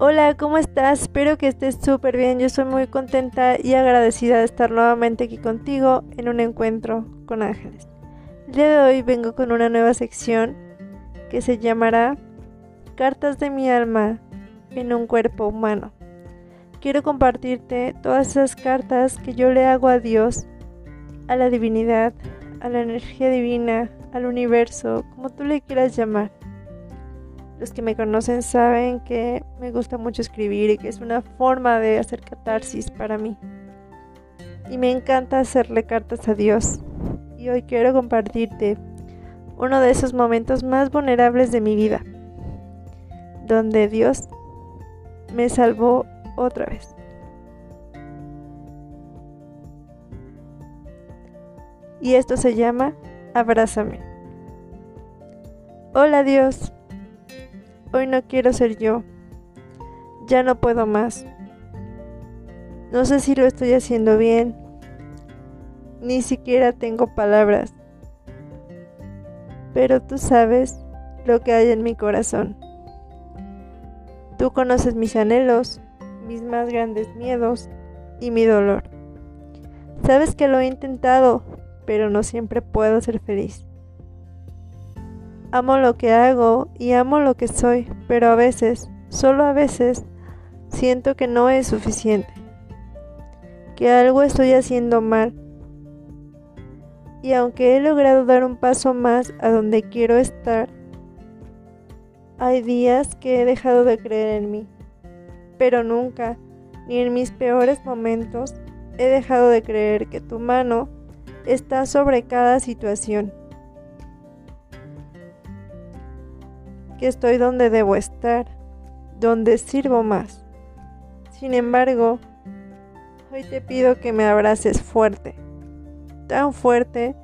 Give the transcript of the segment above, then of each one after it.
Hola, ¿cómo estás? Espero que estés súper bien. Yo soy muy contenta y agradecida de estar nuevamente aquí contigo en un encuentro con ángeles. El día de hoy vengo con una nueva sección que se llamará Cartas de mi alma en un cuerpo humano. Quiero compartirte todas esas cartas que yo le hago a Dios, a la divinidad, a la energía divina, al universo, como tú le quieras llamar los que me conocen saben que me gusta mucho escribir y que es una forma de hacer catarsis para mí. Y me encanta hacerle cartas a Dios. Y hoy quiero compartirte uno de esos momentos más vulnerables de mi vida, donde Dios me salvó otra vez. Y esto se llama Abrázame. Hola Dios, Hoy no quiero ser yo. Ya no puedo más. No sé si lo estoy haciendo bien. Ni siquiera tengo palabras. Pero tú sabes lo que hay en mi corazón. Tú conoces mis anhelos, mis más grandes miedos y mi dolor. Sabes que lo he intentado, pero no siempre puedo ser feliz. Amo lo que hago y amo lo que soy, pero a veces, solo a veces, siento que no es suficiente, que algo estoy haciendo mal. Y aunque he logrado dar un paso más a donde quiero estar, hay días que he dejado de creer en mí, pero nunca, ni en mis peores momentos, he dejado de creer que tu mano está sobre cada situación. Que estoy donde debo estar, donde sirvo más. Sin embargo, hoy te pido que me abraces fuerte, tan fuerte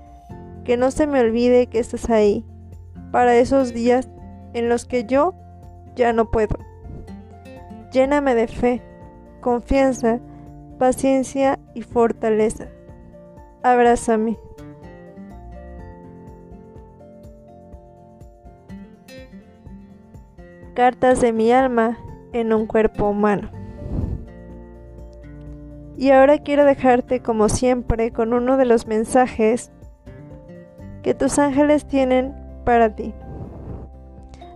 que no se me olvide que estás ahí, para esos días en los que yo ya no puedo. Lléname de fe, confianza, paciencia y fortaleza. Abrázame. Cartas de mi alma en un cuerpo humano. Y ahora quiero dejarte como siempre con uno de los mensajes que tus ángeles tienen para ti.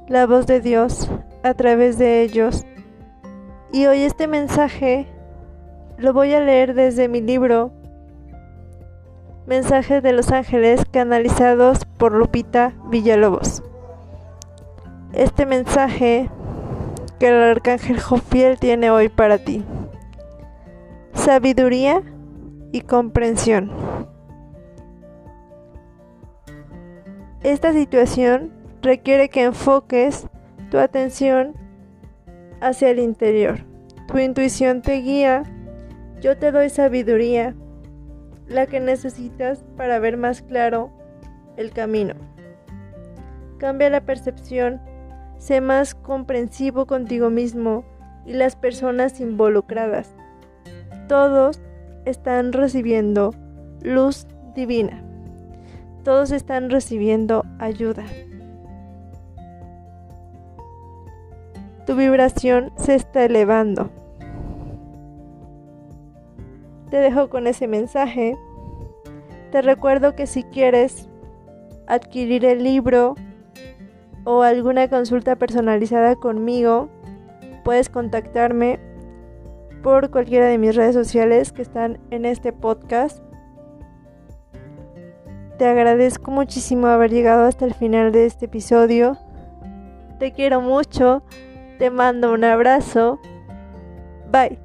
La voz de Dios a través de ellos. Y hoy este mensaje lo voy a leer desde mi libro Mensajes de los Ángeles canalizados por Lupita Villalobos este mensaje que el arcángel Jofiel tiene hoy para ti. Sabiduría y comprensión. Esta situación requiere que enfoques tu atención hacia el interior. Tu intuición te guía. Yo te doy sabiduría, la que necesitas para ver más claro el camino. Cambia la percepción Sé más comprensivo contigo mismo y las personas involucradas. Todos están recibiendo luz divina. Todos están recibiendo ayuda. Tu vibración se está elevando. Te dejo con ese mensaje. Te recuerdo que si quieres adquirir el libro o alguna consulta personalizada conmigo, puedes contactarme por cualquiera de mis redes sociales que están en este podcast. Te agradezco muchísimo haber llegado hasta el final de este episodio. Te quiero mucho. Te mando un abrazo. Bye.